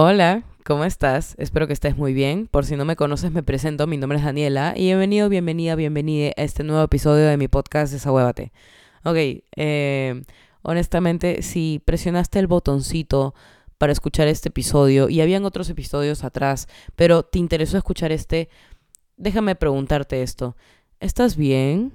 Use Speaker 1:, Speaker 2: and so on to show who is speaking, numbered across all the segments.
Speaker 1: Hola, ¿cómo estás? Espero que estés muy bien. Por si no me conoces, me presento. Mi nombre es Daniela y bienvenido, bienvenida, bienvenida a este nuevo episodio de mi podcast Desahuévate. Ok, eh, honestamente, si presionaste el botoncito para escuchar este episodio y habían otros episodios atrás, pero te interesó escuchar este, déjame preguntarte esto. ¿Estás bien?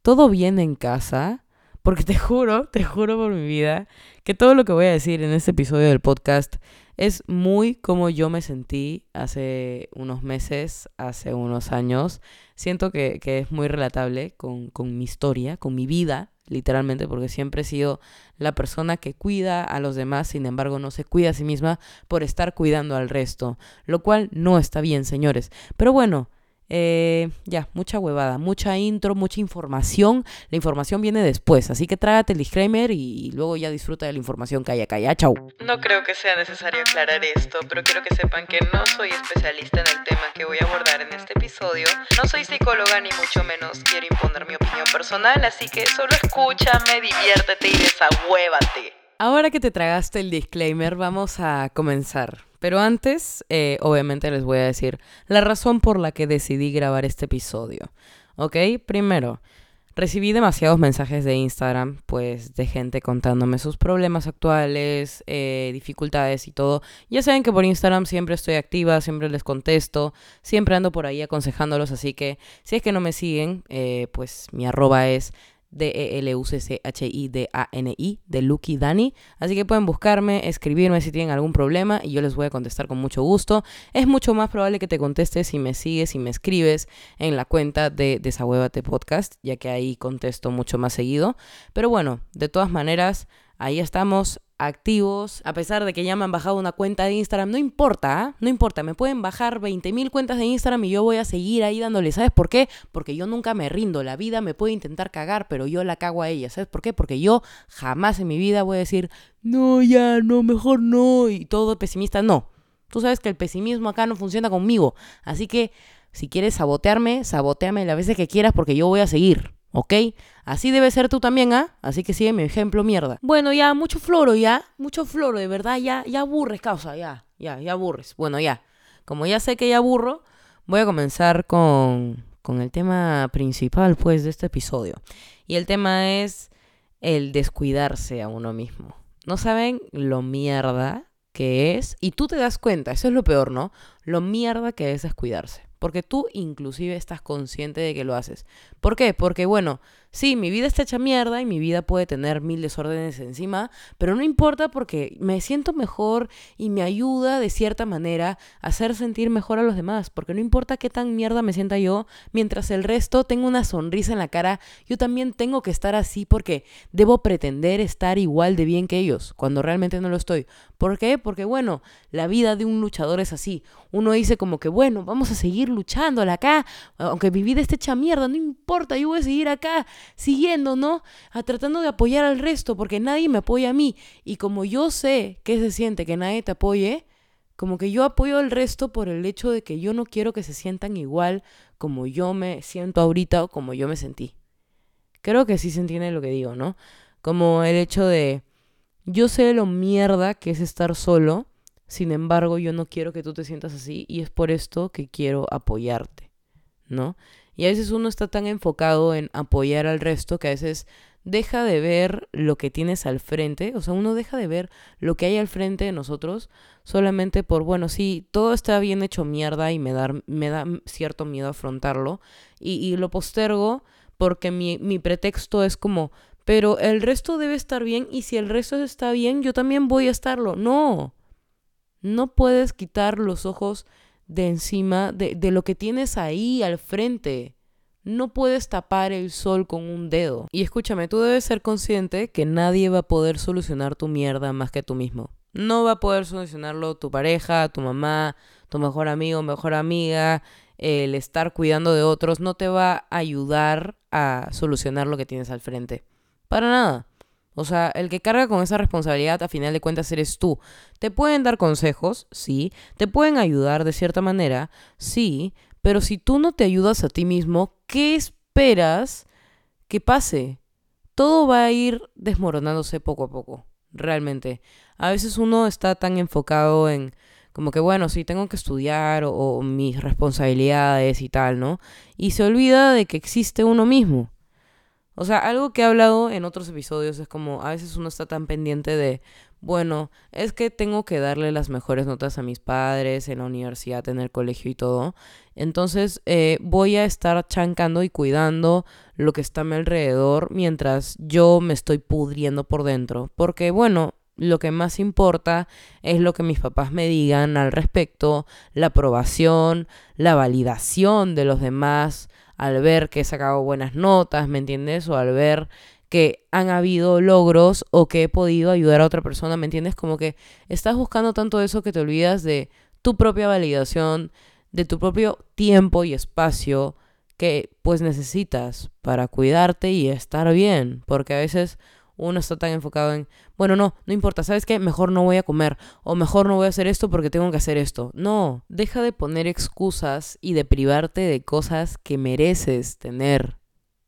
Speaker 1: ¿Todo bien en casa? Porque te juro, te juro por mi vida, que todo lo que voy a decir en este episodio del podcast es muy como yo me sentí hace unos meses, hace unos años. Siento que, es muy relatable con, con mi historia, con mi vida, literalmente, porque siempre he sido la persona que cuida a los demás, sin embargo no se cuida a sí misma por estar cuidando al resto, lo cual no está bien, señores. Pero bueno, eh, ya, mucha huevada, mucha intro, mucha información. La información viene después, así que trágate el disclaimer y, luego ya disfruta de la información que hay acá. Ya, chau.
Speaker 2: No creo que sea necesario aclarar esto, pero quiero que sepan que no soy especialista en el tema que voy a abordar en este episodio. No soy psicóloga ni mucho menos quiero imponer mi opinión personal, así que solo escúchame, diviértete y desahuévate.
Speaker 1: Ahora que te tragaste el disclaimer, vamos a comenzar. Pero antes, eh, obviamente les voy a decir la razón por la que decidí grabar este episodio. ¿Ok? Primero, recibí demasiados mensajes de Instagram, pues de gente contándome sus problemas actuales, eh, dificultades y todo. Ya saben que por Instagram siempre estoy activa, siempre les contesto, siempre ando por ahí aconsejándolos, así que si es que no me siguen, eh, pues mi arroba es D-E-L-U-C-C-H-I-D-A-N-I, de Lucky Dani. Así que pueden buscarme, escribirme si tienen algún problema y yo les voy a contestar con mucho gusto. Es mucho más probable que te contestes si me sigues y me escribes en la cuenta de Desahuévate Podcast, ya que ahí contesto mucho más seguido. Pero bueno, de todas maneras, ahí estamos activos, a pesar de que ya me han bajado una cuenta de Instagram, no importa, ¿ah? no importa, me pueden bajar 20.000 cuentas de Instagram y yo voy a seguir ahí dándole, ¿sabes por qué? Porque yo nunca me rindo, la vida me puede intentar cagar, pero yo la cago a ella, ¿sabes por qué? Porque yo jamás en mi vida voy a decir, no, ya, no, mejor no, y todo pesimista, no. Tú sabes que el pesimismo acá no funciona conmigo, así que si quieres sabotearme, saboteame las veces que quieras porque yo voy a seguir. ¿Ok? Así debe ser tú también, ¿ah? Así que sigue mi ejemplo, mierda. Bueno, ya, mucho floro, ya. Mucho floro, de verdad, ya, ya aburres, causa, ya, ya, ya aburres. Bueno, ya. Como ya sé que ya aburro, voy a comenzar con, con el tema principal, pues, de este episodio. Y el tema es el descuidarse a uno mismo. ¿No saben lo mierda que es? Y tú te das cuenta, eso es lo peor, ¿no? Lo mierda que es descuidarse. Porque tú inclusive estás consciente de que lo haces. ¿Por qué? Porque bueno, sí, mi vida está hecha mierda y mi vida puede tener mil desórdenes encima, pero no importa porque me siento mejor y me ayuda de cierta manera a hacer sentir mejor a los demás. Porque no importa qué tan mierda me sienta yo, mientras el resto tenga una sonrisa en la cara, yo también tengo que estar así porque debo pretender estar igual de bien que ellos, cuando realmente no lo estoy. ¿Por qué? Porque bueno, la vida de un luchador es así. Uno dice como que bueno, vamos a seguir luchándola acá, aunque mi vida esté hecha mierda, no importa, yo voy a seguir acá, siguiendo, ¿no? A tratando de apoyar al resto, porque nadie me apoya a mí. Y como yo sé que se siente que nadie te apoye, como que yo apoyo al resto por el hecho de que yo no quiero que se sientan igual como yo me siento ahorita o como yo me sentí. Creo que sí se entiende lo que digo, ¿no? Como el hecho de, yo sé lo mierda que es estar solo, sin embargo, yo no quiero que tú te sientas así y es por esto que quiero apoyarte, ¿no? Y a veces uno está tan enfocado en apoyar al resto que a veces deja de ver lo que tienes al frente, o sea, uno deja de ver lo que hay al frente de nosotros solamente por, bueno, sí, todo está bien hecho mierda y me da, me da cierto miedo afrontarlo y, y lo postergo porque mi, mi pretexto es como, pero el resto debe estar bien y si el resto está bien, yo también voy a estarlo. No, no puedes quitar los ojos de encima de, de, lo que tienes ahí al frente. No puedes tapar el sol con un dedo. Y escúchame, tú debes ser consciente que nadie va a poder solucionar tu mierda más que tú mismo. No va a poder solucionarlo tu pareja, tu mamá, tu mejor amigo, mejor amiga. El estar cuidando de otros no te va a ayudar a solucionar lo que tienes al frente. Para nada. O sea, el que carga con esa responsabilidad a final de cuentas eres tú. Te pueden dar consejos, sí. Te pueden ayudar de cierta manera, sí. Pero si tú no te ayudas a ti mismo, ¿qué esperas que pase? Todo va a ir desmoronándose poco a poco, realmente. A veces uno está tan enfocado en como que bueno, sí tengo que estudiar o, mis responsabilidades y tal, ¿no? Y se olvida de que existe uno mismo. O sea, algo que he hablado en otros episodios es como a veces uno está tan pendiente de, bueno, es que tengo que darle las mejores notas a mis padres en la universidad, en el colegio y todo. Entonces eh, voy a estar chancando y cuidando lo que está a mi alrededor mientras yo me estoy pudriendo por dentro. Porque bueno, lo que más importa es lo que mis papás me digan al respecto, la aprobación, la validación de los demás al ver que he sacado buenas notas, ¿me entiendes? O al ver que han habido logros o que he podido ayudar a otra persona, ¿me entiendes? Como que estás buscando tanto eso que te olvidas de tu propia validación, de tu propio tiempo y espacio que pues necesitas para cuidarte y estar bien, porque a veces uno está tan enfocado en, bueno, no, no importa, ¿sabes qué? Mejor no voy a comer o mejor no voy a hacer esto porque tengo que hacer esto. No, deja de poner excusas y de privarte de cosas que mereces tener.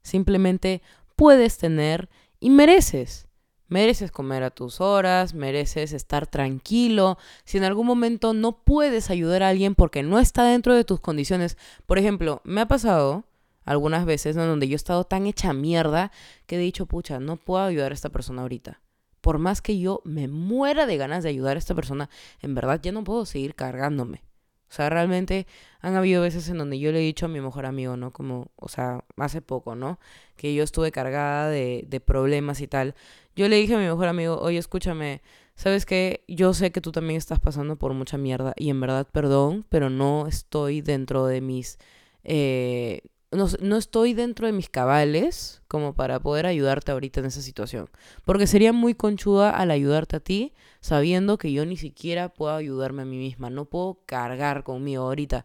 Speaker 1: Simplemente puedes tener y mereces. Mereces comer a tus horas, mereces estar tranquilo. Si en algún momento no puedes ayudar a alguien porque no está dentro de tus condiciones, por ejemplo, me ha pasado algunas veces en donde yo he estado tan hecha mierda que he dicho, pucha, no puedo ayudar a esta persona ahorita. Por más que yo me muera de ganas de ayudar a esta persona, en verdad ya no puedo seguir cargándome. O sea, realmente han habido veces en donde yo le he dicho a mi mejor amigo, ¿no? Como, o sea, hace poco, ¿no? Que yo estuve cargada de, de problemas y tal. Yo le dije a mi mejor amigo, oye, escúchame, ¿sabes qué? Yo sé que tú también estás pasando por mucha mierda y en verdad, perdón, pero no estoy dentro de mis... Eh, no, estoy dentro de mis cabales como para poder ayudarte ahorita en esa situación. Porque sería muy conchuda al ayudarte a ti sabiendo que yo ni siquiera puedo ayudarme a mí misma. No puedo cargar conmigo ahorita.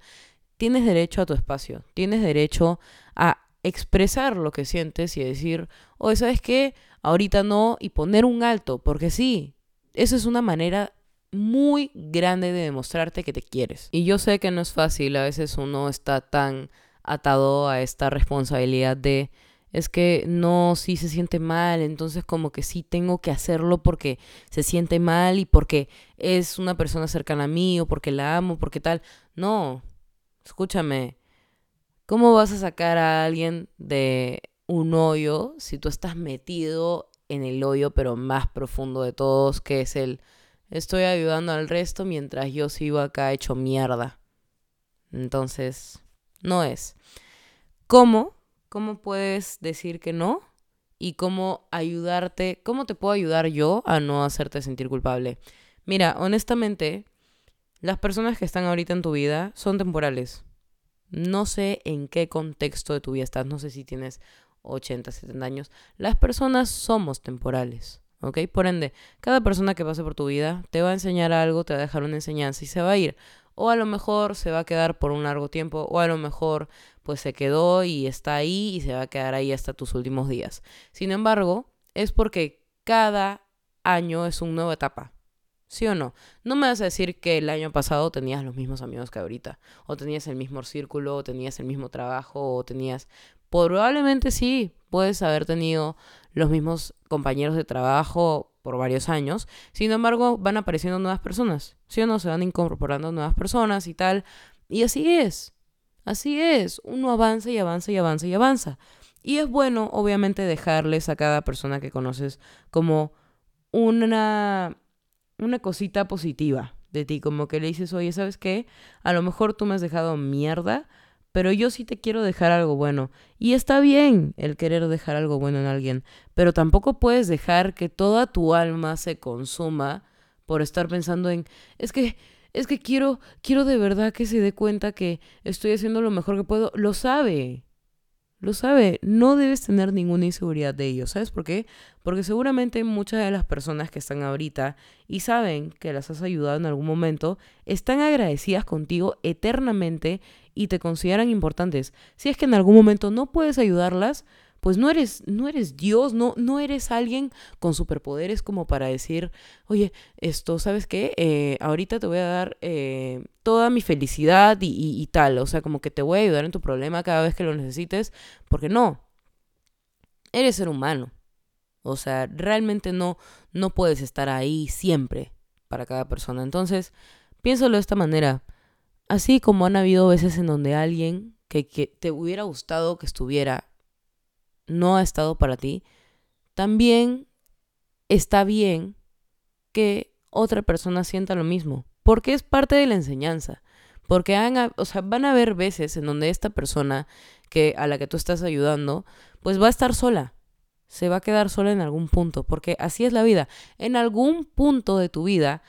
Speaker 1: Tienes derecho a tu espacio. Tienes derecho a expresar lo que sientes y decir, oye, ¿sabes qué? Ahorita no y poner un alto. Porque sí, eso es una manera muy grande de demostrarte que te quieres. Y yo sé que no es fácil. A veces uno está tan atado a esta responsabilidad de es que no, sí se siente mal, entonces como que sí tengo que hacerlo porque se siente mal y porque es una persona cercana a mí o porque la amo, porque tal. No, escúchame, ¿cómo vas a sacar a alguien de un hoyo si tú estás metido en el hoyo pero más profundo de todos, que es el estoy ayudando al resto mientras yo sigo acá hecho mierda? Entonces, no es. ¿Cómo? ¿Cómo puedes decir que no? Y cómo ayudarte, cómo te puedo ayudar yo a no hacerte sentir culpable. Mira, honestamente, las personas que están ahorita en tu vida son temporales. No sé en qué contexto de tu vida estás, no sé si tienes 80, 70 años. Las personas somos temporales, ¿ok? Por ende, cada persona que pase por tu vida te va a enseñar algo, te va a dejar una enseñanza y se va a ir o a lo mejor se va a quedar por un largo tiempo, o a lo mejor pues se quedó y está ahí y se va a quedar ahí hasta tus últimos días. Sin embargo, es porque cada año es una nueva etapa. ¿Sí o no? No me vas a decir que el año pasado tenías los mismos amigos que ahorita, o tenías el mismo círculo, o tenías el mismo trabajo, o tenías... Probablemente sí, puedes haber tenido los mismos compañeros de trabajo por varios años. Sin embargo, van apareciendo nuevas personas. ¿Sí o no? Se van incorporando nuevas personas y tal. Y así es. Así es. Uno avanza y avanza y avanza y avanza. Y es bueno, obviamente, dejarles a cada persona que conoces como una, una cosita positiva de ti. Como que le dices, oye, ¿sabes qué? A lo mejor tú me has dejado mierda, pero yo sí te quiero dejar algo bueno. Y está bien el querer dejar algo bueno en alguien, pero tampoco puedes dejar que toda tu alma se consuma por estar pensando en, es que, es que quiero, quiero de verdad que se dé cuenta que estoy haciendo lo mejor que puedo. Lo sabe. Lo sabe, no debes tener ninguna inseguridad de ello. ¿Sabes por qué? Porque seguramente muchas de las personas que están ahorita y saben que las has ayudado en algún momento, están agradecidas contigo eternamente y te consideran importantes. Si es que en algún momento no puedes ayudarlas, pues no eres, no eres Dios, no, no eres alguien con superpoderes como para decir, oye, esto, ¿sabes qué? Eh, ahorita te voy a dar eh, toda mi felicidad y, y, tal, o sea, como que te voy a ayudar en tu problema cada vez que lo necesites, porque no, eres ser humano, o sea, realmente no, no puedes estar ahí siempre para cada persona, entonces piénsalo de esta manera. Así como han habido veces en donde alguien que, que te hubiera gustado que estuviera no ha estado para ti, también está bien que otra persona sienta lo mismo, porque es parte de la enseñanza. Porque o sea, van a haber veces en donde esta persona que a la que tú estás ayudando, pues va a estar sola. Se va a quedar sola en algún punto, porque así es la vida. En algún punto de tu vida,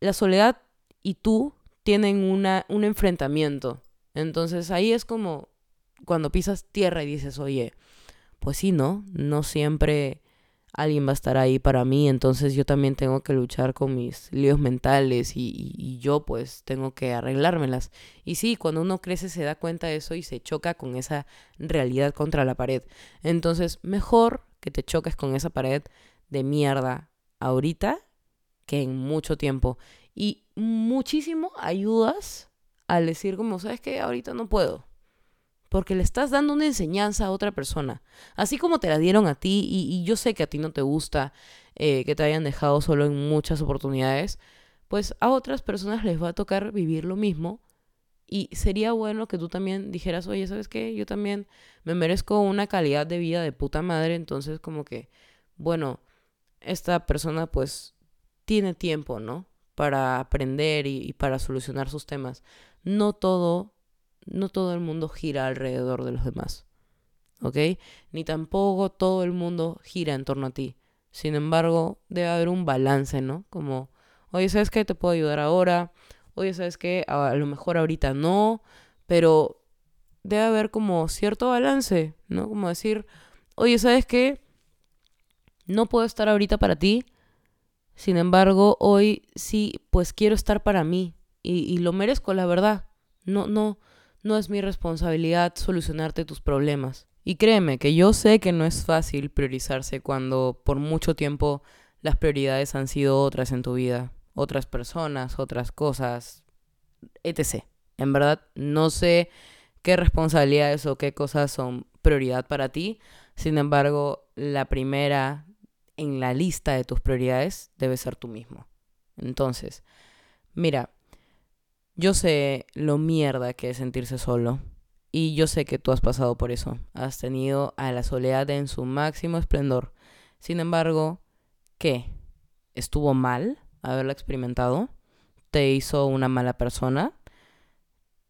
Speaker 1: la soledad y tú tienen una, un enfrentamiento. Entonces ahí es como cuando pisas tierra y dices, oye, pues sí, ¿no? No siempre alguien va a estar ahí para mí, entonces yo también tengo que luchar con mis líos mentales y, y, yo pues tengo que arreglármelas. Y sí, cuando uno crece se da cuenta de eso y se choca con esa realidad contra la pared. Entonces, mejor que te choques con esa pared de mierda ahorita que en mucho tiempo. Y muchísimo ayudas al decir como, ¿sabes qué? Ahorita no puedo porque le estás dando una enseñanza a otra persona, así como te la dieron a ti y, yo sé que a ti no te gusta eh, que te hayan dejado solo en muchas oportunidades, pues a otras personas les va a tocar vivir lo mismo y sería bueno que tú también dijeras, oye, ¿sabes qué? Yo también me merezco una calidad de vida de puta madre, entonces como que, bueno, esta persona pues tiene tiempo, ¿no? Para aprender y, para solucionar sus temas. No todo no todo el mundo gira alrededor de los demás. ¿Ok? Ni tampoco todo el mundo gira en torno a ti. Sin embargo, debe haber un balance, ¿no? Como, oye, ¿sabes qué? Te puedo ayudar ahora. Oye, ¿sabes qué? A lo mejor ahorita no. Pero debe haber como cierto balance, ¿no? Como decir, oye, ¿sabes qué? No puedo estar ahorita para ti. Sin embargo, hoy sí, pues quiero estar para mí. Y, y lo merezco, la verdad. No, no, no es mi responsabilidad solucionarte tus problemas. Y créeme que yo sé que no es fácil priorizarse cuando por mucho tiempo las prioridades han sido otras en tu vida, otras personas, otras cosas, etc. En verdad, no sé qué responsabilidades o qué cosas son prioridad para ti. Sin embargo, la primera en la lista de tus prioridades debe ser tú mismo. Entonces, mira, yo sé lo mierda que es sentirse solo. Y yo sé que tú has pasado por eso. Has tenido a la soledad en su máximo esplendor. Sin embargo, ¿qué? ¿Estuvo mal haberla experimentado? ¿Te hizo una mala persona?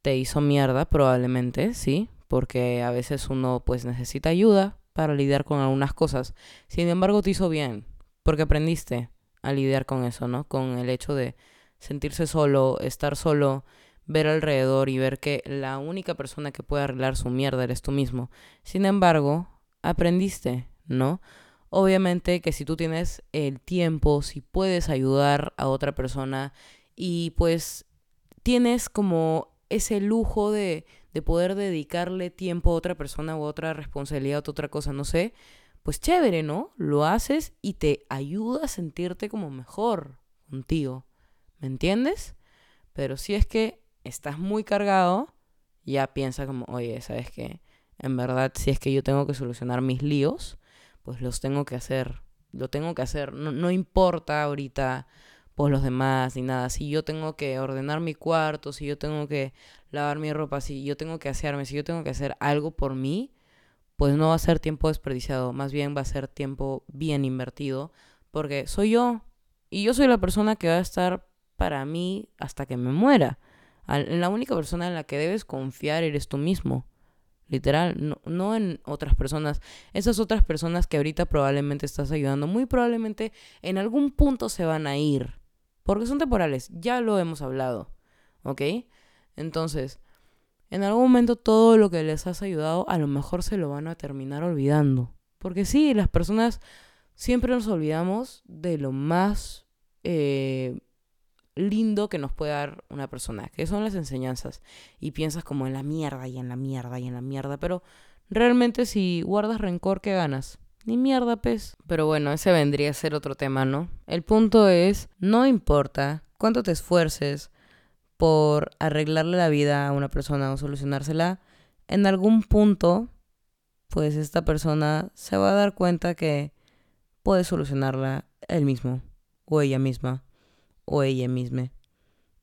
Speaker 1: ¿Te hizo mierda? Probablemente, sí. Porque a veces uno pues necesita ayuda para lidiar con algunas cosas. Sin embargo, te hizo bien. Porque aprendiste a lidiar con eso, ¿no? Con el hecho de sentirse solo, estar solo, ver alrededor y ver que la única persona que puede arreglar su mierda eres tú mismo. Sin embargo, aprendiste, ¿no? Obviamente que si tú tienes el tiempo, si puedes ayudar a otra persona y pues tienes como ese lujo de, de poder dedicarle tiempo a otra persona o otra responsabilidad o otra cosa, no sé, pues chévere, ¿no? Lo haces y te ayuda a sentirte como mejor contigo. ¿Me entiendes? Pero si es que estás muy cargado, ya piensa como, oye, ¿sabes qué? En verdad, si es que yo tengo que solucionar mis líos, pues los tengo que hacer. Lo tengo que hacer. No, no importa ahorita por los demás ni nada. Si yo tengo que ordenar mi cuarto, si yo tengo que lavar mi ropa, si yo tengo que asearme, si yo tengo que hacer algo por mí, pues no va a ser tiempo desperdiciado. Más bien va a ser tiempo bien invertido. Porque soy yo. Y yo soy la persona que va a estar para mí hasta que me muera. La única persona en la que debes confiar eres tú mismo. Literal, no, no, en otras personas. Esas otras personas que ahorita probablemente estás ayudando, muy probablemente en algún punto se van a ir. Porque son temporales, ya lo hemos hablado. ¿Ok? Entonces, en algún momento todo lo que les has ayudado a lo mejor se lo van a terminar olvidando. Porque sí, las personas siempre nos olvidamos de lo más eh, lindo que nos puede dar una persona, que son las enseñanzas. Y piensas como en la mierda y en la mierda y en la mierda, pero realmente si guardas rencor, ¿qué ganas? Ni mierda, pez. Pero bueno, ese vendría a ser otro tema, ¿no? El punto es, no importa cuánto te esfuerces por arreglarle la vida a una persona o solucionársela, en algún punto, pues esta persona se va a dar cuenta que puede solucionarla él mismo o ella misma o ella misma.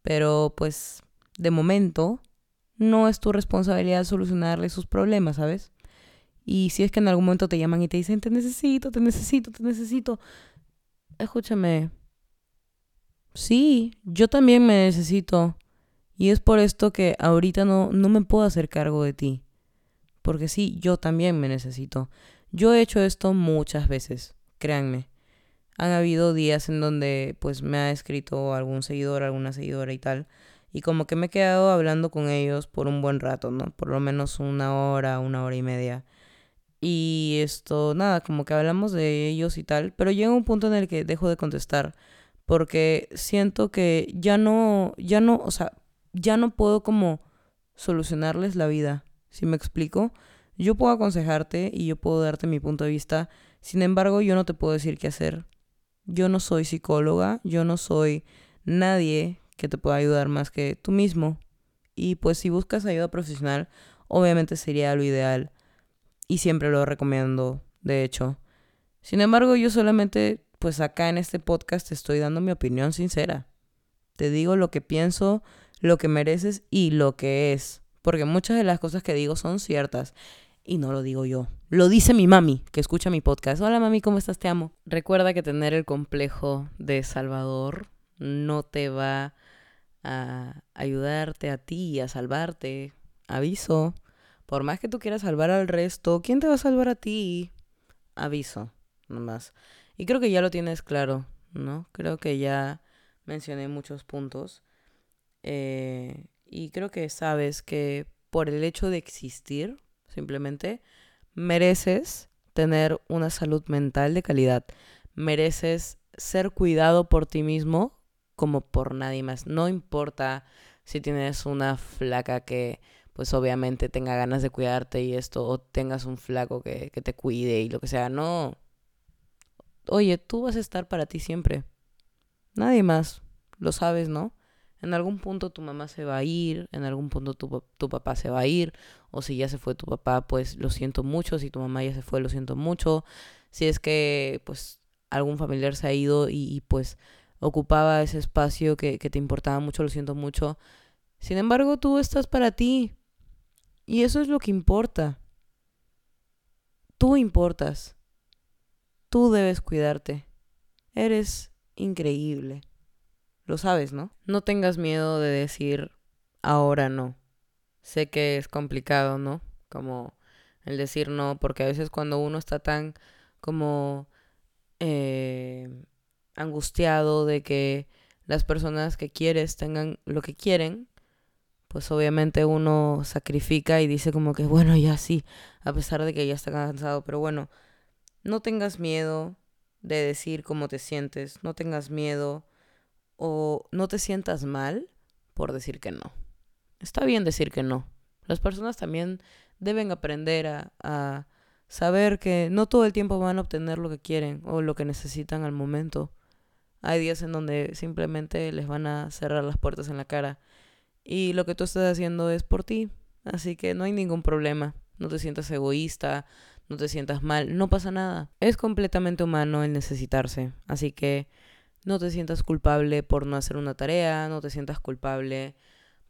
Speaker 1: Pero pues de momento no es tu responsabilidad solucionarle sus problemas, ¿sabes? Y si es que en algún momento te llaman y te dicen, te necesito, te necesito, te necesito, escúchame. Sí, yo también me necesito. Y es por esto que ahorita no, no me puedo hacer cargo de ti. Porque sí, yo también me necesito. Yo he hecho esto muchas veces, créanme. Han habido días en donde pues me ha escrito algún seguidor, alguna seguidora y tal. Y como que me he quedado hablando con ellos por un buen rato, ¿no? Por lo menos una hora, una hora y media. Y esto, nada, como que hablamos de ellos y tal. Pero llega un punto en el que dejo de contestar. Porque siento que ya no, ya no, o sea, ya no puedo como solucionarles la vida. ¿Si me explico? Yo puedo aconsejarte y yo puedo darte mi punto de vista. Sin embargo, yo no te puedo decir qué hacer. Yo no soy psicóloga, yo no soy nadie que te pueda ayudar más que tú mismo. Y pues si buscas ayuda profesional, obviamente sería lo ideal. Y siempre lo recomiendo, de hecho. Sin embargo, yo solamente, pues acá en este podcast te estoy dando mi opinión sincera. Te digo lo que pienso, lo que mereces y lo que es. Porque muchas de las cosas que digo son ciertas. Y no lo digo yo. Lo dice mi mami, que escucha mi podcast. Hola mami, ¿cómo estás? Te amo. Recuerda que tener el complejo de Salvador no te va a ayudarte a ti, a salvarte. Aviso. Por más que tú quieras salvar al resto, ¿quién te va a salvar a ti? Aviso, nomás. Y creo que ya lo tienes claro, ¿no? Creo que ya mencioné muchos puntos. Eh, y creo que sabes que por el hecho de existir, simplemente, mereces tener una salud mental de calidad. Mereces ser cuidado por ti mismo como por nadie más. No importa si tienes una flaca que pues obviamente tenga ganas de cuidarte y esto, o tengas un flaco que, que te cuide y lo que sea. No. Oye, tú vas a estar para ti siempre. Nadie más. Lo sabes, ¿no? En algún punto tu mamá se va a ir, en algún punto tu, tu, papá se va a ir, o si ya se fue tu papá, pues lo siento mucho, si tu mamá ya se fue, lo siento mucho, si es que pues algún familiar se ha ido y, pues ocupaba ese espacio que, que te importaba mucho, lo siento mucho. Sin embargo, tú estás para ti. Y eso es lo que importa. Tú importas. Tú debes cuidarte. Eres increíble. Lo sabes, ¿no? No tengas miedo de decir ahora no. Sé que es complicado, ¿no? Como el decir no, porque a veces cuando uno está tan como eh, angustiado de que las personas que quieres tengan lo que quieren, pues obviamente uno sacrifica y dice como que bueno, ya sí, a pesar de que ya está cansado, pero bueno, no tengas miedo de decir cómo te sientes, no tengas miedo o no te sientas mal por decir que no. Está bien decir que no. Las personas también deben aprender a, saber que no todo el tiempo van a obtener lo que quieren o lo que necesitan al momento. Hay días en donde simplemente les van a cerrar las puertas en la cara y lo que tú estás haciendo es por ti. Así que no hay ningún problema. No te sientas egoísta, no te sientas mal, no pasa nada. Es completamente humano el necesitarse. Así que no te sientas culpable por no hacer una tarea, no te sientas culpable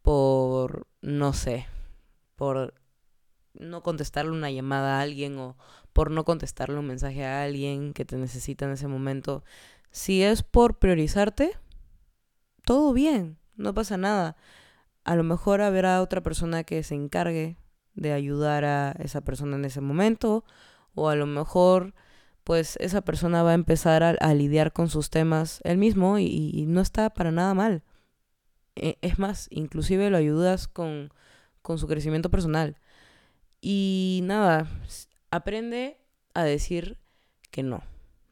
Speaker 1: por, no sé, por no contestarle una llamada a alguien o por no contestarle un mensaje a alguien que te necesita en ese momento. Si es por priorizarte, todo bien, no pasa nada. A lo mejor habrá otra persona que se encargue de ayudar a esa persona en ese momento o a lo mejor pues esa persona va a empezar a, lidiar con sus temas él mismo y, no está para nada mal. E, es más, inclusive lo ayudas con, con su crecimiento personal. Y nada, aprende a decir que no.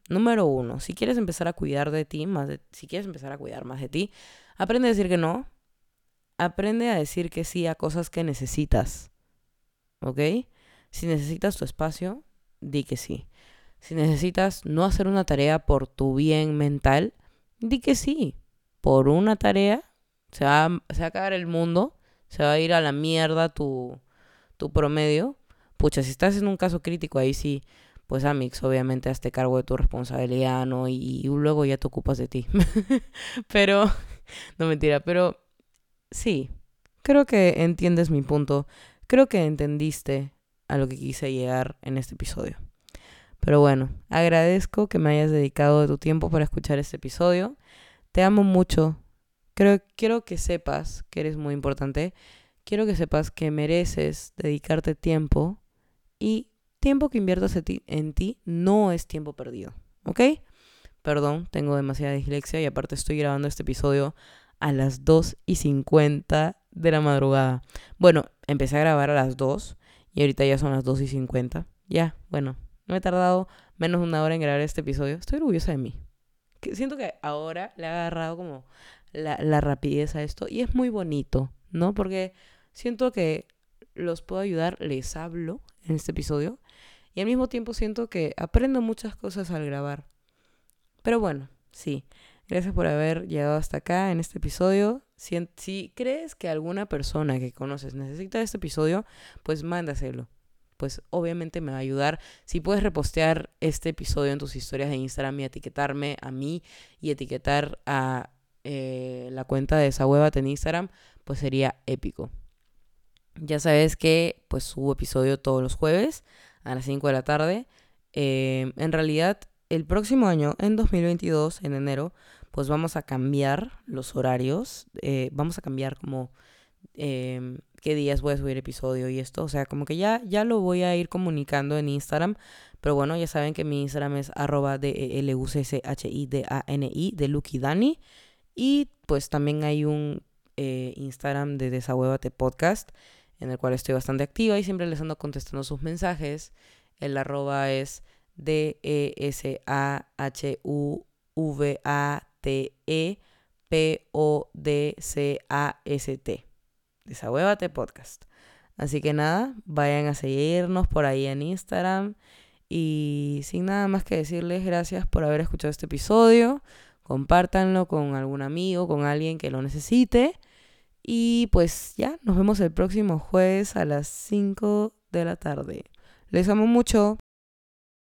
Speaker 1: Número uno, si quieres empezar a cuidar de ti, más si quieres empezar a cuidar más de ti, aprende a decir que no. Aprende a decir que sí a cosas que necesitas. ¿Ok? Si necesitas tu espacio, di que sí. Si necesitas no hacer una tarea por tu bien mental, di que sí. Por una tarea se va, a acabar el mundo, se va a ir a la mierda tu, tu promedio. Pucha, si estás en un caso crítico ahí sí, pues Amix, obviamente hazte cargo de tu responsabilidad, ¿no? Y, y luego ya te ocupas de ti. pero, no mentira, pero sí, creo que entiendes mi punto. Creo que entendiste a lo que quise llegar en este episodio. Pero bueno, agradezco que me hayas dedicado de tu tiempo para escuchar este episodio. Te amo mucho. Creo, quiero que sepas que eres muy importante. Quiero que sepas que mereces dedicarte tiempo y tiempo que inviertas en ti, en ti no es tiempo perdido. ¿Ok? Perdón, tengo demasiada dislexia y aparte estoy grabando este episodio a las 2 y 50 de la madrugada. Bueno, empecé a grabar a las 2 y ahorita ya son las 2 y 50. Ya, bueno, no he tardado menos de una hora en grabar este episodio. Estoy orgullosa de mí. Que siento que ahora le he agarrado como la, la rapidez a esto y es muy bonito, ¿no? Porque siento que los puedo ayudar, les hablo en este episodio y al mismo tiempo siento que aprendo muchas cosas al grabar. Pero bueno, sí. Gracias por haber llegado hasta acá en este episodio. Si, crees que alguna persona que conoces necesita este episodio, pues mándaselo. Pues obviamente me va a ayudar. Si puedes repostear este episodio en tus historias de Instagram y etiquetarme a mí y etiquetar a eh, la cuenta de esa hueva en Instagram, pues sería épico. Ya sabes que pues subo episodio todos los jueves a las 5 de la tarde. Eh, en realidad, el próximo año, en 2022, en enero, pues vamos a cambiar los horarios, eh, vamos a cambiar como eh, qué días voy a subir episodio y esto, o sea, como que ya, ya lo voy a ir comunicando en Instagram, pero bueno, ya saben que mi Instagram es arroba d e l u c c h i d a n i de Lucky Dani y pues también hay un eh, Instagram de Desahuévate Podcast en el cual estoy bastante activa y siempre les ando contestando sus mensajes. El arroba es D-E-S-A-H-U-V-A-T-E-P-O-D-C-A-S-T. Desahuévate Podcast. Así que nada, vayan a seguirnos por ahí en Instagram. Y sin nada más que decirles, gracias por haber escuchado este episodio. Compártanlo con algún amigo, con alguien que lo necesite. Y pues ya, nos vemos el próximo jueves a las 5 de la tarde. Les amo mucho.